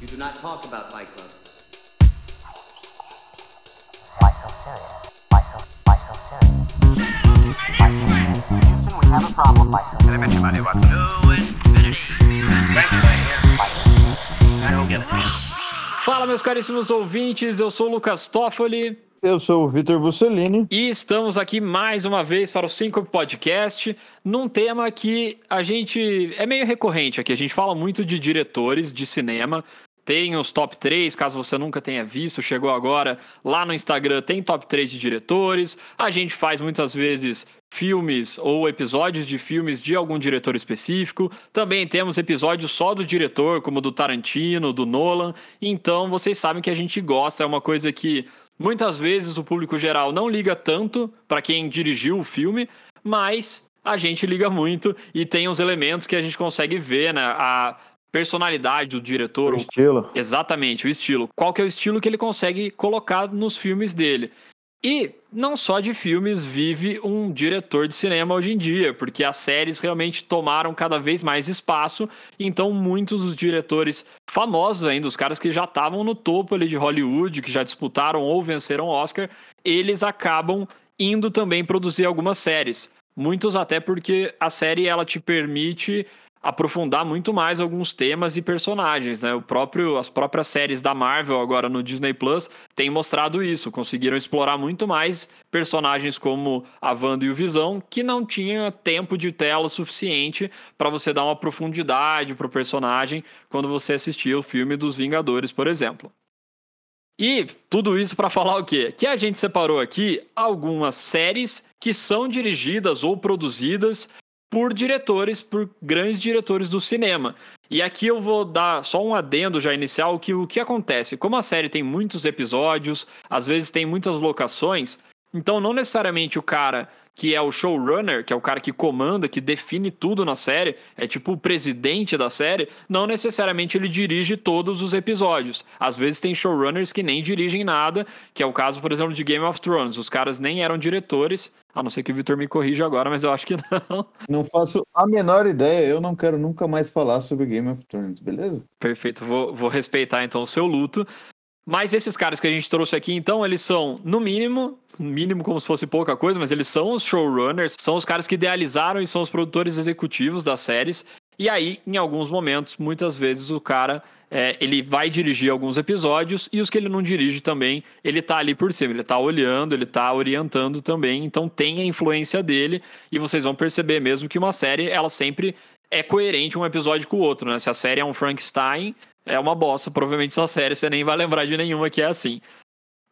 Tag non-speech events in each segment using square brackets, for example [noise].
You do not talk about Fight Club. Why so serious? Why so, why so serious? Why so serious? Houston, we have a problem. Why so serious? Fala, meus caríssimos ouvintes, eu sou o Lucas Toffoli Eu sou o Vitor Bussolini. e estamos aqui mais uma vez para o Cinco Podcast, num tema que a gente é meio recorrente aqui. A gente fala muito de diretores de cinema. Tem os top 3, caso você nunca tenha visto, chegou agora lá no Instagram, tem top 3 de diretores. A gente faz muitas vezes filmes ou episódios de filmes de algum diretor específico. Também temos episódios só do diretor, como do Tarantino, do Nolan. Então vocês sabem que a gente gosta, é uma coisa que muitas vezes o público geral não liga tanto para quem dirigiu o filme, mas a gente liga muito e tem uns elementos que a gente consegue ver, né? A personalidade do diretor, O estilo. Exatamente, o estilo. Qual que é o estilo que ele consegue colocar nos filmes dele? E não só de filmes vive um diretor de cinema hoje em dia, porque as séries realmente tomaram cada vez mais espaço, então muitos dos diretores famosos ainda, os caras que já estavam no topo ali de Hollywood, que já disputaram ou venceram Oscar, eles acabam indo também produzir algumas séries. Muitos até porque a série ela te permite aprofundar muito mais alguns temas e personagens, né? O próprio, as próprias séries da Marvel agora no Disney Plus têm mostrado isso, conseguiram explorar muito mais personagens como a Wanda e o Visão, que não tinha tempo de tela suficiente para você dar uma profundidade pro personagem quando você assistia o filme dos Vingadores, por exemplo. E tudo isso para falar o quê? Que a gente separou aqui algumas séries que são dirigidas ou produzidas por diretores, por grandes diretores do cinema. E aqui eu vou dar só um adendo já inicial que o que acontece, como a série tem muitos episódios, às vezes tem muitas locações, então não necessariamente o cara que é o showrunner, que é o cara que comanda, que define tudo na série, é tipo o presidente da série, não necessariamente ele dirige todos os episódios. Às vezes tem showrunners que nem dirigem nada, que é o caso, por exemplo, de Game of Thrones. Os caras nem eram diretores, a não ser que o Victor me corrija agora, mas eu acho que [laughs] não. Não faço a menor ideia, eu não quero nunca mais falar sobre Game of Thrones, beleza? Perfeito, vou, vou respeitar então o seu luto. Mas esses caras que a gente trouxe aqui, então, eles são, no mínimo, mínimo como se fosse pouca coisa, mas eles são os showrunners, são os caras que idealizaram e são os produtores executivos das séries. E aí, em alguns momentos, muitas vezes o cara é, ele vai dirigir alguns episódios e os que ele não dirige também, ele tá ali por cima, ele tá olhando, ele tá orientando também, então tem a influência dele e vocês vão perceber mesmo que uma série, ela sempre é coerente um episódio com o outro, né? Se a série é um Frankenstein, é uma bosta, provavelmente essa série você nem vai lembrar de nenhuma que é assim.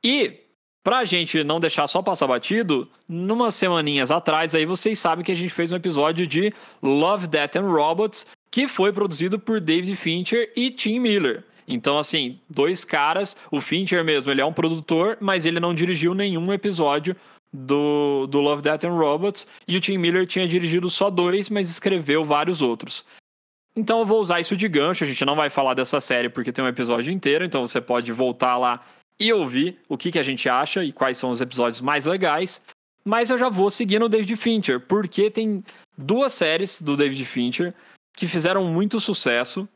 E Pra gente não deixar só passar batido, numas semaninhas atrás aí vocês sabem que a gente fez um episódio de Love, Death and Robots, que foi produzido por David Fincher e Tim Miller. Então, assim, dois caras, o Fincher mesmo, ele é um produtor, mas ele não dirigiu nenhum episódio do, do Love, Death and Robots, e o Tim Miller tinha dirigido só dois, mas escreveu vários outros. Então eu vou usar isso de gancho, a gente não vai falar dessa série porque tem um episódio inteiro, então você pode voltar lá e ouvir o que, que a gente acha e quais são os episódios mais legais. Mas eu já vou seguindo o David Fincher, porque tem duas séries do David Fincher que fizeram muito sucesso.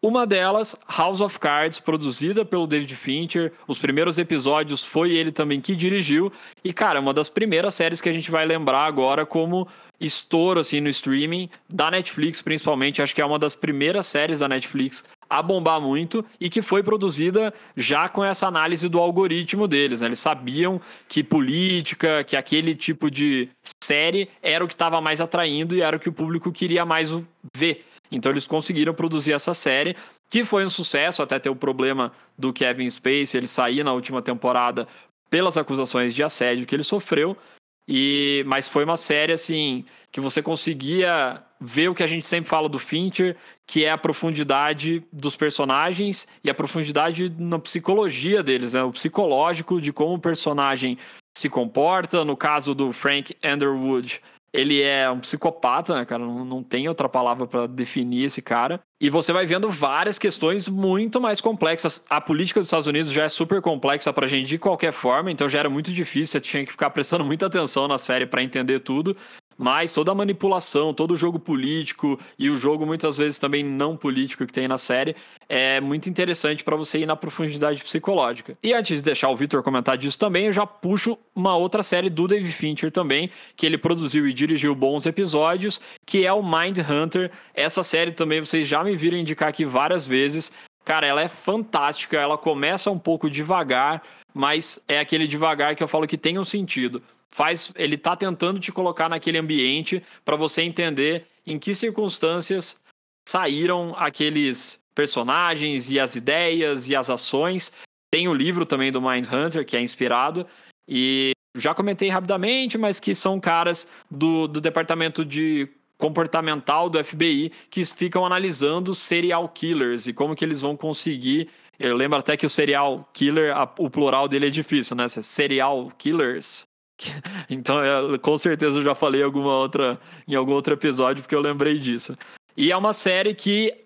Uma delas, House of Cards, produzida pelo David Fincher. Os primeiros episódios foi ele também que dirigiu. E, cara, uma das primeiras séries que a gente vai lembrar agora como estouro, assim, no streaming, da Netflix, principalmente. Acho que é uma das primeiras séries da Netflix a bombar muito e que foi produzida já com essa análise do algoritmo deles. Né? Eles sabiam que política, que aquele tipo de série era o que estava mais atraindo e era o que o público queria mais ver. Então eles conseguiram produzir essa série, que foi um sucesso, até ter o problema do Kevin Spacey, ele sair na última temporada pelas acusações de assédio que ele sofreu. E mas foi uma série assim que você conseguia ver o que a gente sempre fala do Fincher, que é a profundidade dos personagens e a profundidade na psicologia deles, né? O psicológico de como o personagem se comporta. No caso do Frank Underwood, ele é um psicopata, né, cara? Não, não tem outra palavra para definir esse cara. E você vai vendo várias questões muito mais complexas. A política dos Estados Unidos já é super complexa pra gente de qualquer forma, então já era muito difícil, você tinha que ficar prestando muita atenção na série para entender tudo. Mas toda a manipulação, todo o jogo político e o jogo muitas vezes também não político que tem na série é muito interessante para você ir na profundidade psicológica. E antes de deixar o Victor comentar disso também, eu já puxo uma outra série do Dave Fincher também, que ele produziu e dirigiu bons episódios, que é o Mind Hunter. Essa série também vocês já me viram indicar aqui várias vezes. Cara, ela é fantástica, ela começa um pouco devagar, mas é aquele devagar que eu falo que tem um sentido. Faz, ele tá tentando te colocar naquele ambiente para você entender em que circunstâncias saíram aqueles personagens e as ideias e as ações. Tem o livro também do Mindhunter, que é inspirado, e já comentei rapidamente, mas que são caras do, do departamento de comportamental do FBI que ficam analisando serial killers e como que eles vão conseguir. Eu lembro até que o serial killer, a, o plural dele é difícil, né? Serial killers. [laughs] Então, eu, com certeza eu já falei alguma outra, em algum outro episódio, porque eu lembrei disso. E é uma série que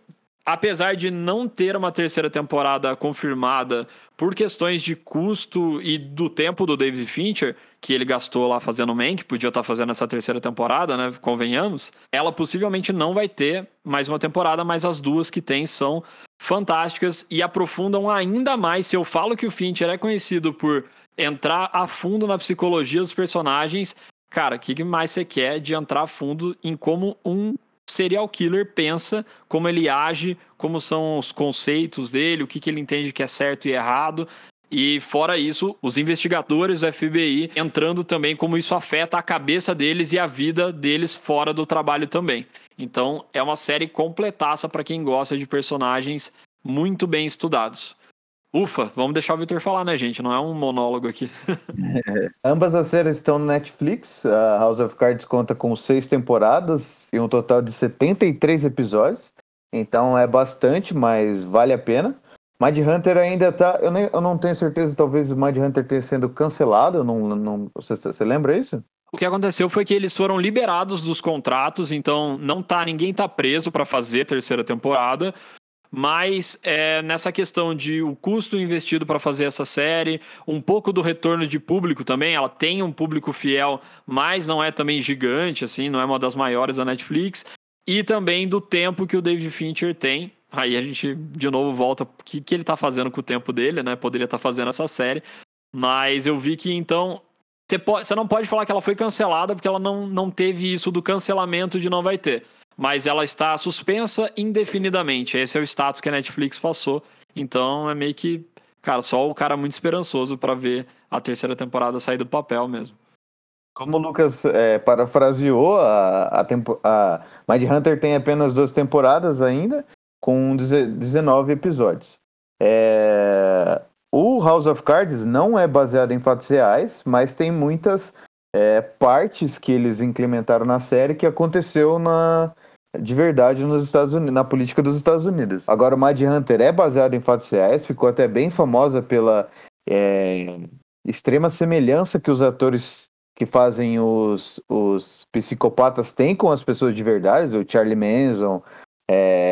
apesar de não ter uma terceira temporada confirmada por questões de custo e do tempo do David Fincher, que ele gastou lá fazendo Mank, podia estar fazendo essa terceira temporada, né? Convenhamos. Ela possivelmente não vai ter mais uma temporada, mas as duas que tem são fantásticas e aprofundam ainda mais. Se eu falo que o Fincher é conhecido por entrar a fundo na psicologia dos personagens, cara, o que mais você quer de entrar a fundo em como um serial killer pensa, como ele age, como são os conceitos dele, o que, que ele entende que é certo e errado. E fora isso, os investigadores do FBI entrando também como isso afeta a cabeça deles e a vida deles fora do trabalho também. Então é uma série completaça para quem gosta de personagens muito bem estudados. Ufa, vamos deixar o Victor falar, né, gente? Não é um monólogo aqui. é. [laughs] Ambas as séries estão no Netflix. A House of Cards conta com seis temporadas e um total de 73 episódios. Então é bastante, mas vale a pena. Mind Hunter ainda tá. Eu, nem, eu não tenha certeza, talvez o Mind Hunter tenha sido cancelado. Não, não, você, você lembra isso? O que aconteceu foi que eles foram liberados dos contratos, então não tá, ninguém tá preso para fazer terceira temporada. Mas é, nessa questão de o custo investido para fazer essa série, um pouco do retorno de público também, ela tem um público fiel, mas não é também gigante, assim, não é uma das maiores da Netflix, e também do tempo que o David Fincher tem. Aí a gente de novo volta o que, que ele está fazendo com o tempo dele, né? Poderia estar tá fazendo essa série. Mas eu vi que então. Você, pode, você não pode falar que ela foi cancelada porque ela não, não teve isso do cancelamento de não vai ter mas ela está suspensa indefinidamente. Esse é o status que a Netflix passou. Então é meio que, cara, só o cara muito esperançoso para ver a terceira temporada sair do papel mesmo. Como o Lucas é, parafraseou, a, a, tempo, a Mind Hunter tem apenas duas temporadas ainda, com 19 episódios. É, o House of Cards não é baseado em fatos reais, mas tem muitas é, partes que eles implementaram na série que aconteceu na, de verdade nos Estados Unidos, na política dos Estados Unidos. Agora, o Mad Hunter é baseado em fatos reais, ficou até bem famosa pela é, extrema semelhança que os atores que fazem os, os psicopatas têm com as pessoas de verdade, o Charlie Manson, é...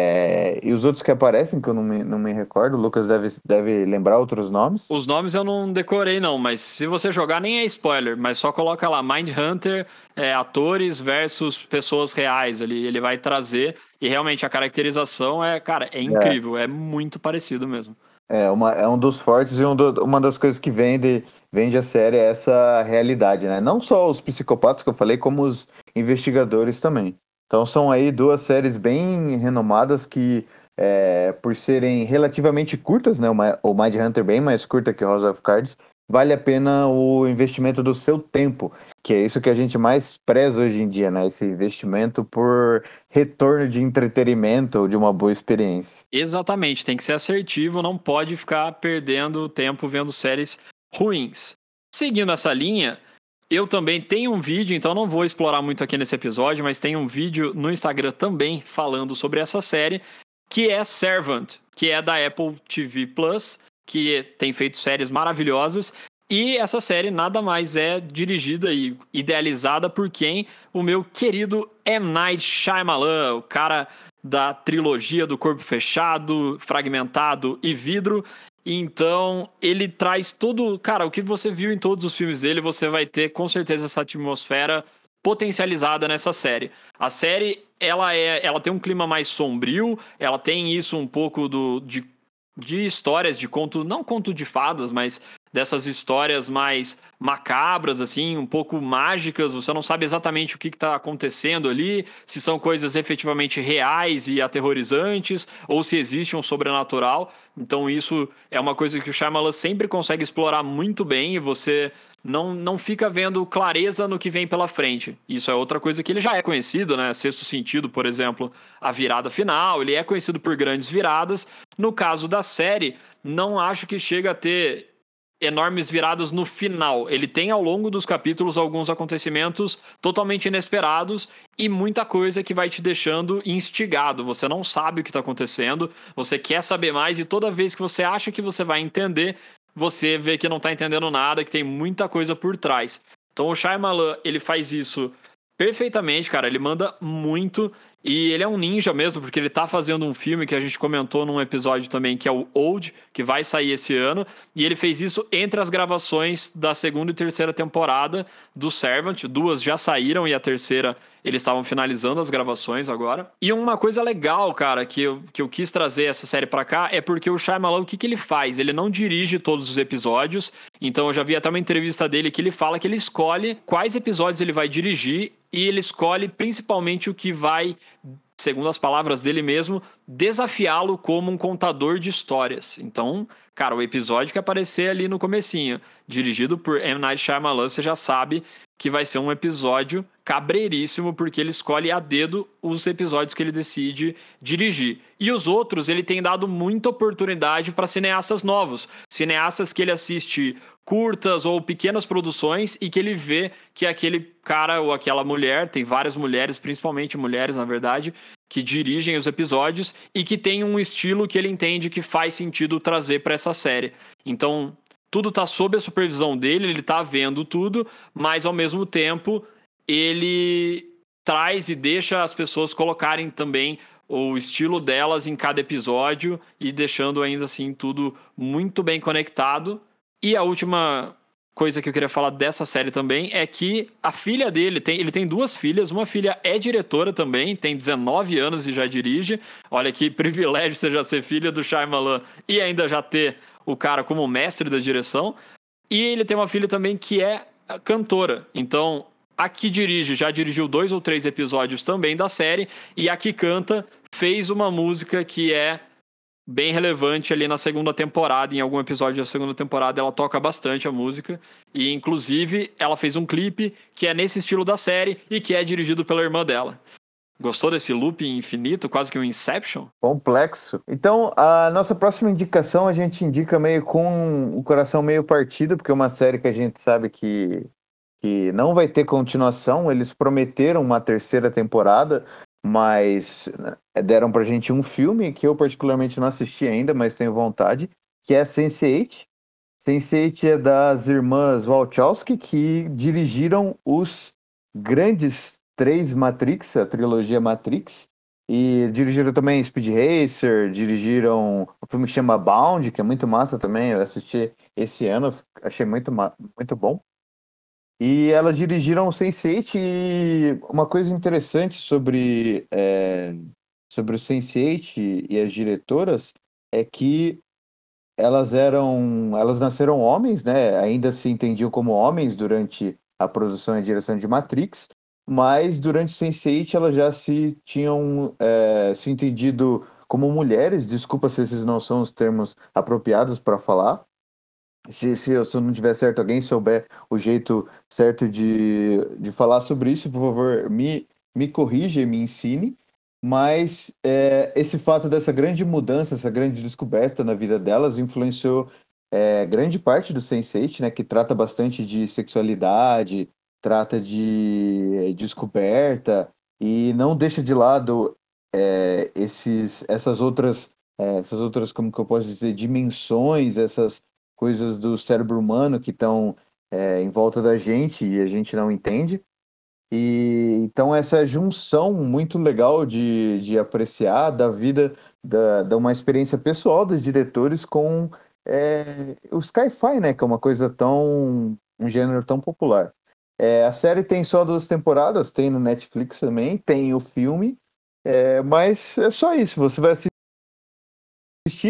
E os outros que aparecem, que eu não me, não me recordo, o Lucas deve, deve lembrar outros nomes. Os nomes eu não decorei, não, mas se você jogar, nem é spoiler, mas só coloca lá Mind Hunter, é, atores versus pessoas reais ali. Ele vai trazer, e realmente a caracterização é, cara, é incrível, é, é muito parecido mesmo. É, uma, é um dos fortes e um do, uma das coisas que vende, vende a série é essa realidade, né? Não só os psicopatas que eu falei, como os investigadores também. Então são aí duas séries bem renomadas que, é, por serem relativamente curtas, né? O Mind Hunter bem mais curta que House of Cards, vale a pena o investimento do seu tempo, que é isso que a gente mais preza hoje em dia, né? Esse investimento por retorno de entretenimento, de uma boa experiência. Exatamente, tem que ser assertivo, não pode ficar perdendo tempo vendo séries ruins. Seguindo essa linha, eu também tenho um vídeo, então não vou explorar muito aqui nesse episódio, mas tem um vídeo no Instagram também falando sobre essa série, que é Servant, que é da Apple TV Plus, que tem feito séries maravilhosas. E essa série nada mais é dirigida e idealizada por quem? O meu querido M. Night Shyamalan, o cara da trilogia do Corpo Fechado, Fragmentado e Vidro. Então, ele traz todo. Cara, o que você viu em todos os filmes dele, você vai ter com certeza essa atmosfera potencializada nessa série. A série, ela é, ela tem um clima mais sombrio, ela tem isso um pouco do, de, de histórias de conto, não conto de fadas, mas dessas histórias mais macabras, assim, um pouco mágicas. Você não sabe exatamente o que está acontecendo ali, se são coisas efetivamente reais e aterrorizantes, ou se existe um sobrenatural. Então, isso é uma coisa que o Shyamalan sempre consegue explorar muito bem e você não, não fica vendo clareza no que vem pela frente. Isso é outra coisa que ele já é conhecido, né? Sexto Sentido, por exemplo, a virada final, ele é conhecido por grandes viradas. No caso da série, não acho que chega a ter enormes viradas no final. Ele tem ao longo dos capítulos alguns acontecimentos totalmente inesperados e muita coisa que vai te deixando instigado. Você não sabe o que está acontecendo, você quer saber mais e toda vez que você acha que você vai entender, você vê que não está entendendo nada, que tem muita coisa por trás. Então o Shyamalan, ele faz isso perfeitamente, cara. Ele manda muito e ele é um ninja mesmo, porque ele tá fazendo um filme que a gente comentou num episódio também, que é o Old, que vai sair esse ano. E ele fez isso entre as gravações da segunda e terceira temporada do Servant. Duas já saíram e a terceira eles estavam finalizando as gravações agora. E uma coisa legal, cara, que eu, que eu quis trazer essa série para cá é porque o Shyamalan, o que, que ele faz? Ele não dirige todos os episódios. Então eu já vi até uma entrevista dele que ele fala que ele escolhe quais episódios ele vai dirigir e ele escolhe principalmente o que vai segundo as palavras dele mesmo, desafiá-lo como um contador de histórias. Então, cara, o episódio que aparecer ali no comecinho, dirigido por M. Night Shyamalan, você já sabe que vai ser um episódio cabreiríssimo, porque ele escolhe a dedo os episódios que ele decide dirigir. E os outros, ele tem dado muita oportunidade para cineastas novos, cineastas que ele assiste curtas ou pequenas produções e que ele vê que aquele cara ou aquela mulher, tem várias mulheres, principalmente mulheres, na verdade, que dirigem os episódios e que tem um estilo que ele entende que faz sentido trazer para essa série. Então, tudo está sob a supervisão dele, ele está vendo tudo, mas ao mesmo tempo ele traz e deixa as pessoas colocarem também o estilo delas em cada episódio e deixando ainda assim tudo muito bem conectado e a última coisa que eu queria falar dessa série também é que a filha dele tem, ele tem duas filhas, uma filha é diretora também, tem 19 anos e já dirige. Olha que privilégio você já ser filha do Shyamalan e ainda já ter o cara como mestre da direção. E ele tem uma filha também que é cantora. Então, a que dirige já dirigiu dois ou três episódios também da série e a que canta fez uma música que é bem relevante ali na segunda temporada. Em algum episódio da segunda temporada, ela toca bastante a música. E, inclusive, ela fez um clipe que é nesse estilo da série e que é dirigido pela irmã dela. Gostou desse loop infinito, quase que um Inception? Complexo. Então, a nossa próxima indicação a gente indica meio com o coração meio partido, porque é uma série que a gente sabe que, que não vai ter continuação. Eles prometeram uma terceira temporada, mas né, deram pra gente um filme que eu particularmente não assisti ainda, mas tenho vontade, que é Sense8. Sense8 é das irmãs Wachowski, que dirigiram os grandes três Matrix, a trilogia Matrix, e dirigiram também Speed Racer, dirigiram um filme que chama Bound, que é muito massa também, eu assisti esse ano, achei muito, muito bom. E elas dirigiram o Sense8 e uma coisa interessante sobre, é, sobre o Sense8 e as diretoras é que elas eram, elas nasceram homens, né? Ainda se entendiam como homens durante a produção e a direção de Matrix, mas durante Sense8 elas já se tinham é, se entendido como mulheres. Desculpa se esses não são os termos apropriados para falar, se, se, eu, se eu não tiver certo, alguém souber o jeito certo de, de falar sobre isso, por favor, me, me corrija e me ensine. Mas é, esse fato dessa grande mudança, essa grande descoberta na vida delas, influenciou é, grande parte do Sense8, né, que trata bastante de sexualidade, trata de descoberta e não deixa de lado é, esses, essas outras, é, essas outras, como que eu posso dizer, dimensões, essas coisas do cérebro humano que estão é, em volta da gente e a gente não entende. E então essa junção muito legal de, de apreciar da vida, da, da uma experiência pessoal dos diretores com é, o sci-fi, né? Que é uma coisa tão. um gênero tão popular. É, a série tem só duas temporadas, tem no Netflix também, tem o filme, é, mas é só isso. Você vai assistir,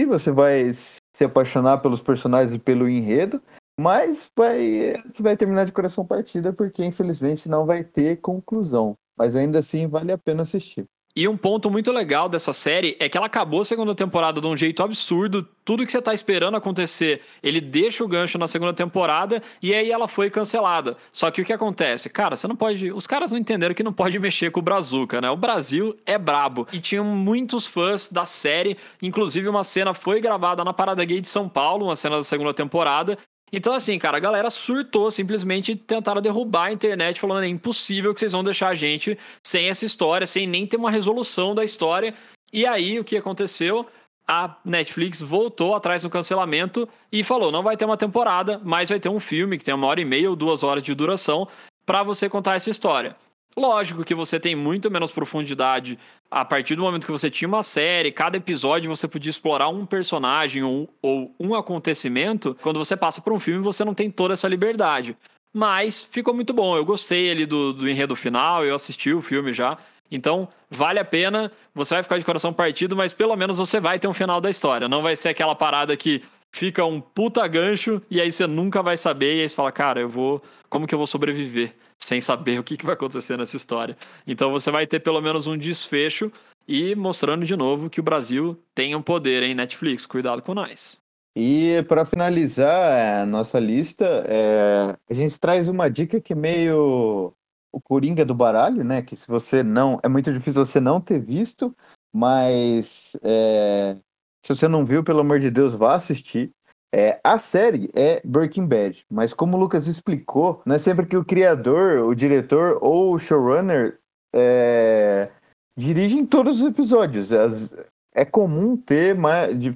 você vai se apaixonar pelos personagens e pelo enredo, mas vai, você vai terminar de coração partida porque infelizmente não vai ter conclusão. Mas ainda assim vale a pena assistir. E um ponto muito legal dessa série é que ela acabou a segunda temporada de um jeito absurdo. Tudo que você tá esperando acontecer, ele deixa o gancho na segunda temporada e aí ela foi cancelada. Só que o que acontece? Cara, você não pode. Os caras não entenderam que não pode mexer com o Brazuca, né? O Brasil é brabo. E tinham muitos fãs da série. Inclusive, uma cena foi gravada na Parada Gay de São Paulo, uma cena da segunda temporada. Então, assim, cara, a galera surtou, simplesmente tentaram derrubar a internet, falando é impossível que vocês vão deixar a gente sem essa história, sem nem ter uma resolução da história. E aí, o que aconteceu? A Netflix voltou atrás do cancelamento e falou: não vai ter uma temporada, mas vai ter um filme que tem uma hora e meia ou duas horas de duração para você contar essa história. Lógico que você tem muito menos profundidade a partir do momento que você tinha uma série, cada episódio você podia explorar um personagem ou, ou um acontecimento. Quando você passa por um filme, você não tem toda essa liberdade. Mas ficou muito bom. Eu gostei ali do, do enredo final, eu assisti o filme já. Então, vale a pena. Você vai ficar de coração partido, mas pelo menos você vai ter um final da história. Não vai ser aquela parada que fica um puta gancho e aí você nunca vai saber. E aí você fala, cara, eu vou. Como que eu vou sobreviver? Sem saber o que, que vai acontecer nessa história. Então você vai ter pelo menos um desfecho e mostrando de novo que o Brasil tem um poder em Netflix. Cuidado com nós. E para finalizar a nossa lista, é... a gente traz uma dica que é meio o Coringa do baralho, né? Que se você não. É muito difícil você não ter visto, mas é... se você não viu, pelo amor de Deus, vá assistir. É, a série é Breaking Bad, mas como o Lucas explicou, não é sempre que o criador, o diretor ou o showrunner é, dirigem todos os episódios. As, é comum ter,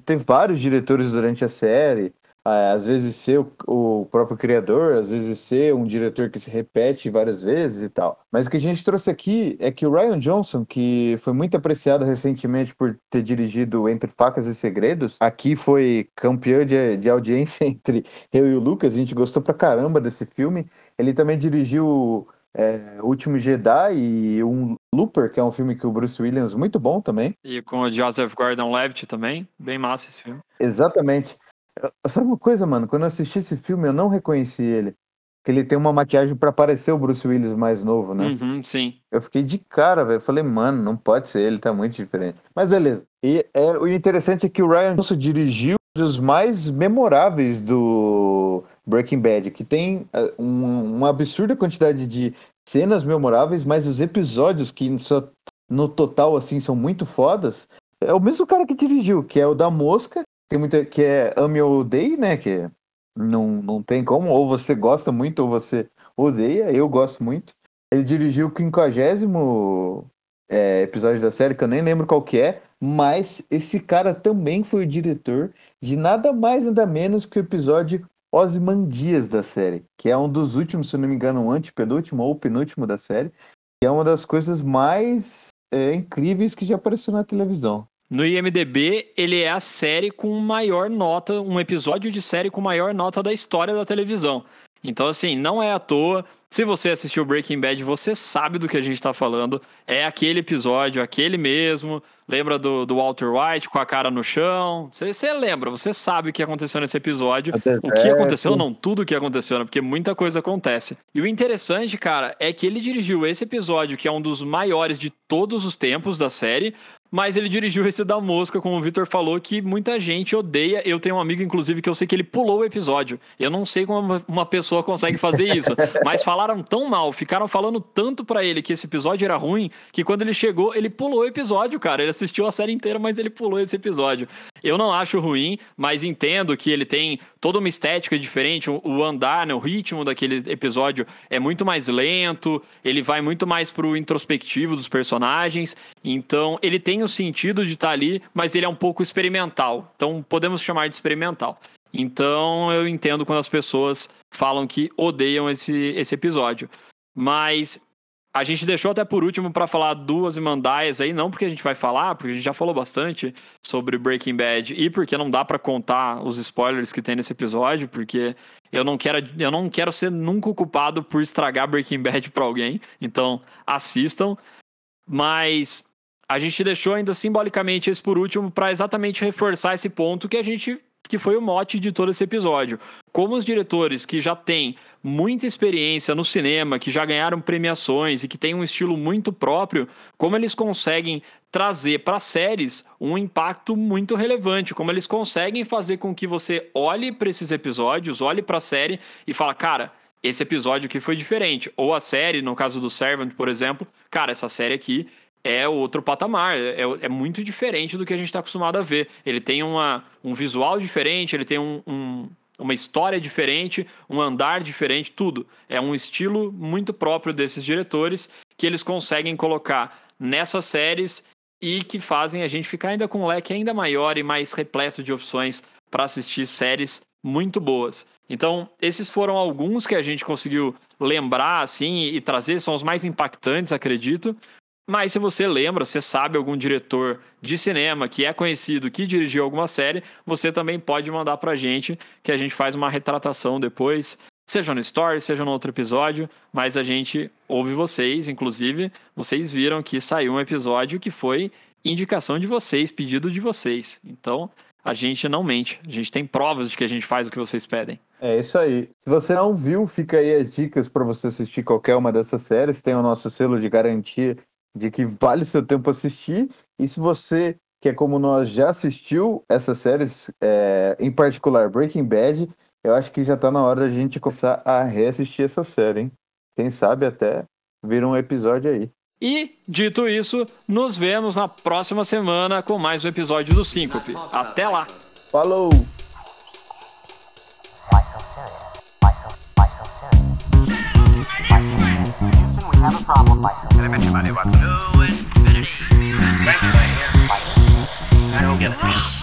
ter vários diretores durante a série, às vezes ser o, o, próprio criador, às vezes ser um diretor que se repete várias vezes e tal. Mas o que a gente trouxe aqui é que o Ryan Johnson, que foi muito apreciado recentemente por ter dirigido Entre Facas e Segredos, aqui foi campeão de, de audiência [laughs] entre eu e o Lucas, a gente gostou pra caramba desse filme. Ele também dirigiu é, Último Jedi e um Looper, que é um filme que o Bruce Williams muito bom também. E com o Joseph Gordon-Levitt também, bem massa esse filme. Exatamente. Sabe uma coisa, mano? Quando eu assisti esse filme, eu não reconheci ele. Que ele tem uma maquiagem para parecer o Bruce Willis mais novo, né? Uhum, sim. Eu fiquei de cara, velho. Falei, mano, não pode ser ele, tá muito diferente. Mas beleza. E é, o interessante é que o Ryan Johnson dirigiu um dos mais memoráveis do Breaking Bad, que tem é, um, uma absurda quantidade de cenas memoráveis, mas os episódios que só, no total assim são muito fodas. É o mesmo cara que dirigiu, que é o da Mosca tem muita que é ame ou odeie, né? Que não, não tem como, ou você gosta muito ou você odeia. Eu gosto muito. Ele dirigiu o 50 é, episódio da série, que eu nem lembro qual que é, mas esse cara também foi o diretor de nada mais nada menos que o episódio Ozymandias da série, que é um dos últimos, se não me engano, um antepenúltimo ou penúltimo da série, que é uma das coisas mais é, incríveis que já apareceu na televisão. No IMDB, ele é a série com maior nota, um episódio de série com maior nota da história da televisão. Então, assim, não é à toa. Se você assistiu Breaking Bad, você sabe do que a gente está falando. É aquele episódio, aquele mesmo. Lembra do, do Walter White com a cara no chão? Você, você lembra, você sabe o que aconteceu nesse episódio. O que aconteceu, não, tudo o que aconteceu, né? porque muita coisa acontece. E o interessante, cara, é que ele dirigiu esse episódio, que é um dos maiores de todos os tempos da série, mas ele dirigiu esse da mosca, como o Victor falou, que muita gente odeia. Eu tenho um amigo, inclusive, que eu sei que ele pulou o episódio. Eu não sei como uma pessoa consegue fazer isso. [laughs] mas falaram tão mal, ficaram falando tanto para ele que esse episódio era ruim, que quando ele chegou, ele pulou o episódio, cara. Ele assistiu a série inteira, mas ele pulou esse episódio. Eu não acho ruim, mas entendo que ele tem toda uma estética diferente. O andar, né, o ritmo daquele episódio é muito mais lento, ele vai muito mais pro introspectivo dos personagens. Então, ele tem o sentido de estar tá ali, mas ele é um pouco experimental. Então podemos chamar de experimental. Então eu entendo quando as pessoas falam que odeiam esse, esse episódio. Mas A gente deixou até por último para falar duas Imandaias aí, não porque a gente vai falar, porque a gente já falou bastante sobre Breaking Bad e porque não dá para contar os spoilers que tem nesse episódio, porque eu não quero, eu não quero ser nunca ocupado por estragar Breaking Bad para alguém. Então, assistam. Mas a gente deixou ainda simbolicamente esse por último para exatamente reforçar esse ponto que a gente que foi o mote de todo esse episódio. Como os diretores que já têm muita experiência no cinema, que já ganharam premiações e que têm um estilo muito próprio, como eles conseguem trazer para séries um impacto muito relevante, como eles conseguem fazer com que você olhe para esses episódios, olhe para a série e fala, cara, esse episódio aqui foi diferente. Ou a série, no caso do Servant, por exemplo, cara, essa série aqui é outro patamar, é, é muito diferente do que a gente está acostumado a ver. Ele tem uma, um visual diferente, ele tem um, um, uma história diferente, um andar diferente, tudo. É um estilo muito próprio desses diretores que eles conseguem colocar nessas séries e que fazem a gente ficar ainda com um leque ainda maior e mais repleto de opções para assistir séries muito boas. Então, esses foram alguns que a gente conseguiu lembrar assim e trazer, são os mais impactantes, acredito. Mas se você lembra, você sabe algum diretor de cinema que é conhecido, que dirigiu alguma série, você também pode mandar pra gente, que a gente faz uma retratação depois, seja no story, seja no outro episódio, mas a gente ouve vocês, inclusive, vocês viram que saiu um episódio que foi indicação de vocês, pedido de vocês. Então, a gente não mente, a gente tem provas de que a gente faz o que vocês pedem. É isso aí. Se você não viu, fica aí as dicas para você assistir qualquer uma dessas séries. Tem o nosso selo de garantia de que vale o seu tempo assistir. E se você, que é como nós, já assistiu essas séries, é, em particular Breaking Bad, eu acho que já está na hora da gente começar a reassistir essa série, hein? Quem sabe até vir um episódio aí. E, dito isso, nos vemos na próxima semana com mais um episódio do Síncope. Até lá! Falou! myself. I? No infinity. Right here. I don't get it.